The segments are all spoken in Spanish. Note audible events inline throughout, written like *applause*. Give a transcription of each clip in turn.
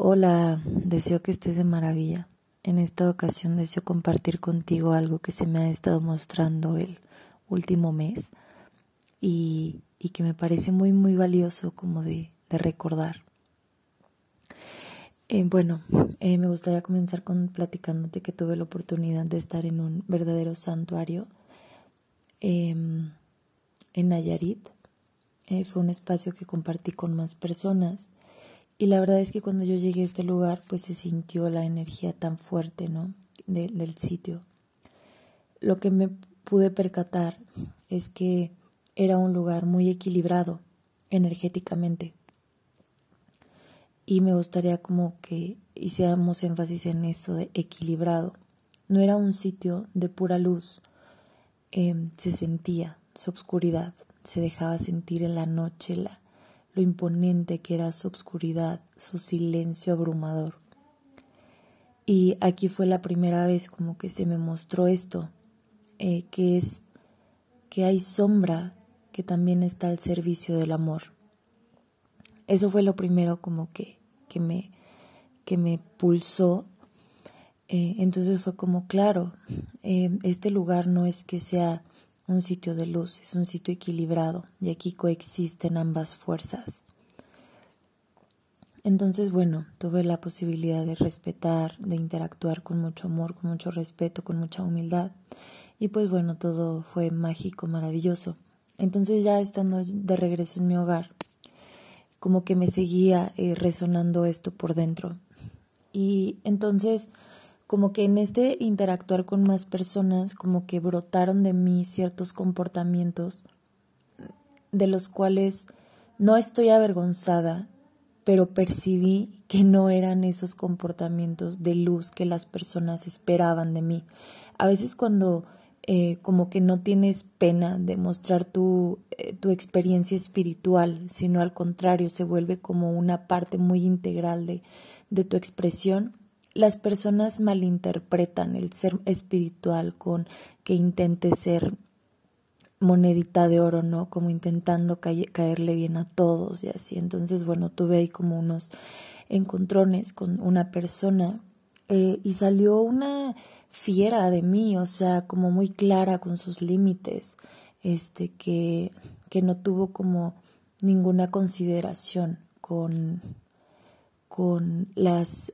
Hola, deseo que estés de maravilla. En esta ocasión deseo compartir contigo algo que se me ha estado mostrando el último mes y, que me parece muy, muy valioso como de, recordar. Eh, bueno, eh, me gustaría comenzar con platicándote que tuve la oportunidad de estar en un verdadero santuario em, en Nayarit. Eh, fue un espacio que compartí con más personas y la verdad es que cuando yo llegué a este lugar, pues se sintió la energía tan fuerte, ¿no? del sitio. Lo que me pude percatar es que era un lugar muy equilibrado energéticamente. Y me gustaría como que hiciéramos énfasis en eso de equilibrado. No era un sitio de pura luz. Em, se sentía su obscuridad, se dejaba sentir en la noche la, lo imponente que era su obscuridad, su silencio abrumador. Y aquí fue la primera vez como que se me mostró esto, eh, que es que hay sombra que también está al servicio del amor. Eso fue lo primero como que, que, me, que me pulsó. Eh, entonces fue como, claro, eh, este lugar no es que sea un sitio de luz, es un sitio equilibrado y aquí coexisten ambas fuerzas. Entonces, bueno, tuve la posibilidad de respetar, de interactuar con mucho amor, con mucho respeto, con mucha humildad. Y pues bueno, todo fue mágico, maravilloso. Entonces ya estando de regreso en mi hogar, como que me seguía eh, resonando esto por dentro. Y entonces como que en este interactuar con más personas, como que brotaron de mí ciertos comportamientos de los cuales no estoy avergonzada, pero percibí que no eran esos comportamientos de luz que las personas esperaban de mí. A veces cuando eh, como que no tienes pena de mostrar tu, eh, tu experiencia espiritual, sino al contrario, se vuelve como una parte muy integral de, de tu expresión, las personas malinterpretan el ser espiritual con que intente ser monedita de oro, ¿no? Como intentando caerle bien a todos y así. Entonces, bueno, tuve ahí como unos encontrones con una persona eh, y salió una fiera de mí, o sea, como muy clara con sus límites, este, que, que no tuvo como ninguna consideración con, con las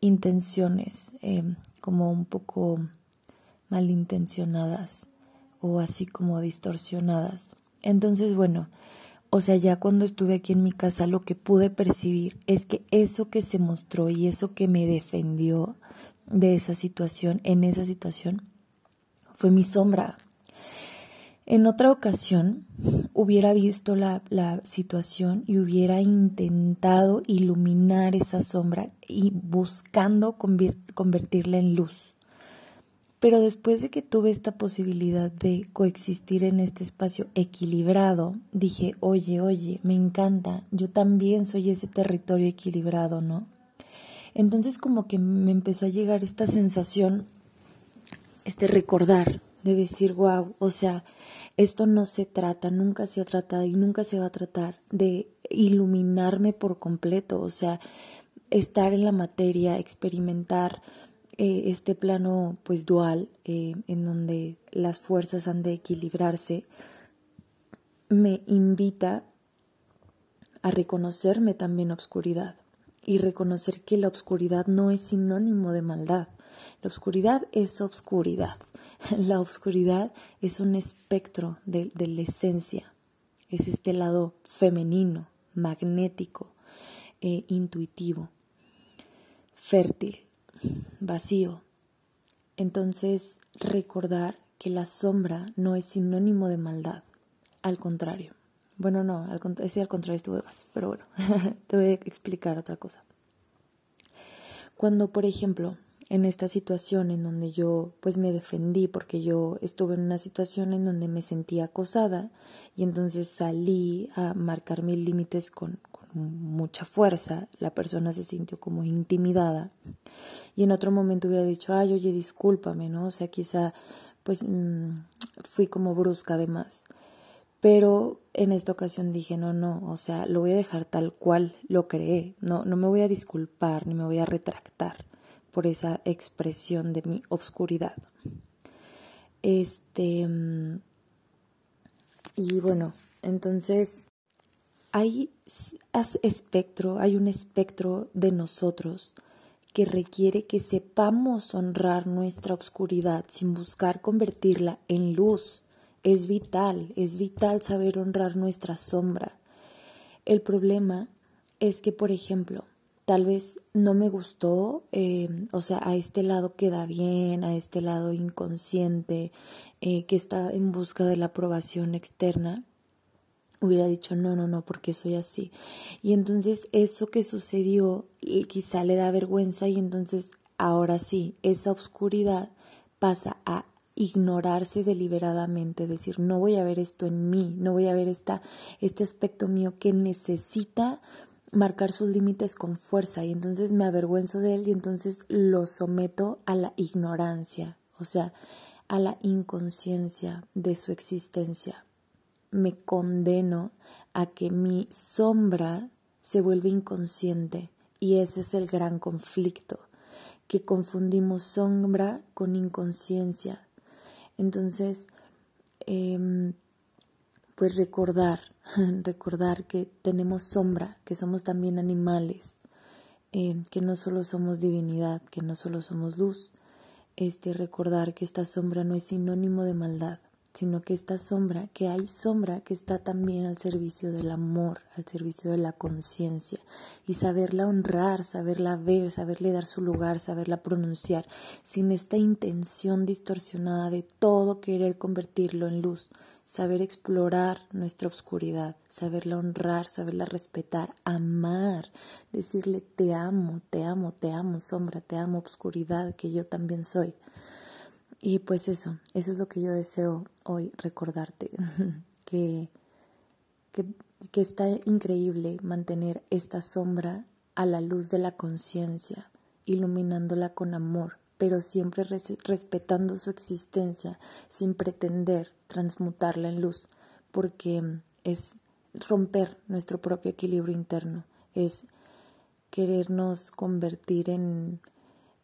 intenciones eh, como un poco malintencionadas o así como distorsionadas. Entonces, bueno, o sea, ya cuando estuve aquí en mi casa lo que pude percibir es que eso que se mostró y eso que me defendió de esa situación, en esa situación, fue mi sombra, en otra ocasión hubiera visto la, situación y hubiera intentado iluminar esa sombra y buscando convertirla en luz. Pero después de que tuve esta posibilidad de coexistir en este espacio equilibrado, dije, oye, oye, me encanta, yo también soy ese territorio equilibrado, ¿no? Entonces como que me empezó a llegar esta sensación, este recordar, de decir, wow, o sea, esto no se trata, nunca se ha tratado y nunca se va a tratar de iluminarme por completo, o sea, estar en la materia, experimentar eh, este plano pues dual eh, en donde las fuerzas han de equilibrarse, me invita a reconocerme también obscuridad y reconocer que la obscuridad no es sinónimo de maldad. La oscuridad es obscuridad. *laughs* La oscuridad es un espectro de, la esencia. Es este lado femenino, magnético, e intuitivo, fértil, vacío. Entonces, recordar que la sombra no es sinónimo de maldad. Al contrario. Bueno, no, al, sí, al contrario estuvo de más, pero bueno, *laughs* te voy a explicar otra cosa. Cuando, por ejemplo, en esta situación en donde yo pues me defendí porque yo estuve en una situación en donde me sentía acosada y entonces salí a marcar mis límites con, mucha fuerza, la persona se sintió como intimidada y en otro momento hubiera dicho, ay, oye, discúlpame, ¿no? O sea, quizá pues mm, fui como brusca además. Pero en esta ocasión dije, no, no, o sea, lo voy a dejar tal cual lo creé, no, no me voy a disculpar ni me voy a retractar por esa expresión de mi obscuridad. Este, mm, y bueno, entonces hay espectro, hay un espectro de nosotros que requiere que sepamos honrar nuestra oscuridad sin buscar convertirla en luz. Es vital, es vital saber honrar nuestra sombra. El problema es que, por ejemplo, tal vez no me gustó, eh, o sea, a este lado queda bien, a este lado inconsciente, eh, que está en busca de la aprobación externa, hubiera dicho, no, no, no, porque soy así. Y entonces eso que sucedió quizá le da vergüenza y entonces ahora sí, esa oscuridad pasa a ignorarse deliberadamente, decir, no voy a ver esto en mí, no voy a ver esta, este aspecto mío que necesita marcar sus límites con fuerza y entonces me avergüenzo de él y entonces lo someto a la ignorancia, o sea, a la inconsciencia de su existencia me condeno a que mi sombra se vuelva inconsciente y ese es el gran conflicto, que confundimos sombra con inconsciencia. Entonces, em, pues recordar, *laughs* recordar que tenemos sombra, que somos también animales, em, que no solo somos divinidad, que no solo somos luz, este recordar que esta sombra no es sinónimo de maldad, sino que esta sombra, que hay sombra que está también al servicio del amor, al servicio de la conciencia, y saberla honrar, saberla ver, saberle dar su lugar, saberla pronunciar, sin esta intención distorsionada de todo querer convertirlo en luz, saber explorar nuestra oscuridad, saberla honrar, saberla respetar, amar, decirle te amo, te amo, te amo, sombra, te amo, oscuridad, que yo también soy. Y pues eso, eso es lo que yo deseo hoy recordarte, *laughs* que, que, que está increíble mantener esta sombra a la luz de la conciencia, iluminándola con amor, pero siempre respetando su existencia sin pretender transmutarla en luz, porque es romper nuestro propio equilibrio interno, es querernos convertir en,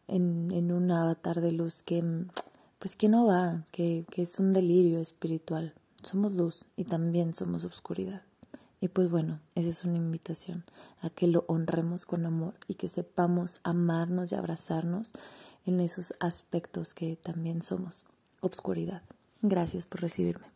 en, en un avatar de luz que pues que no va, que, que es un delirio espiritual. Somos luz y también somos oscuridad. Y pues bueno, esa es una invitación a que lo honremos con amor y que sepamos amarnos y abrazarnos en esos aspectos que también somos obscuridad. Gracias por recibirme.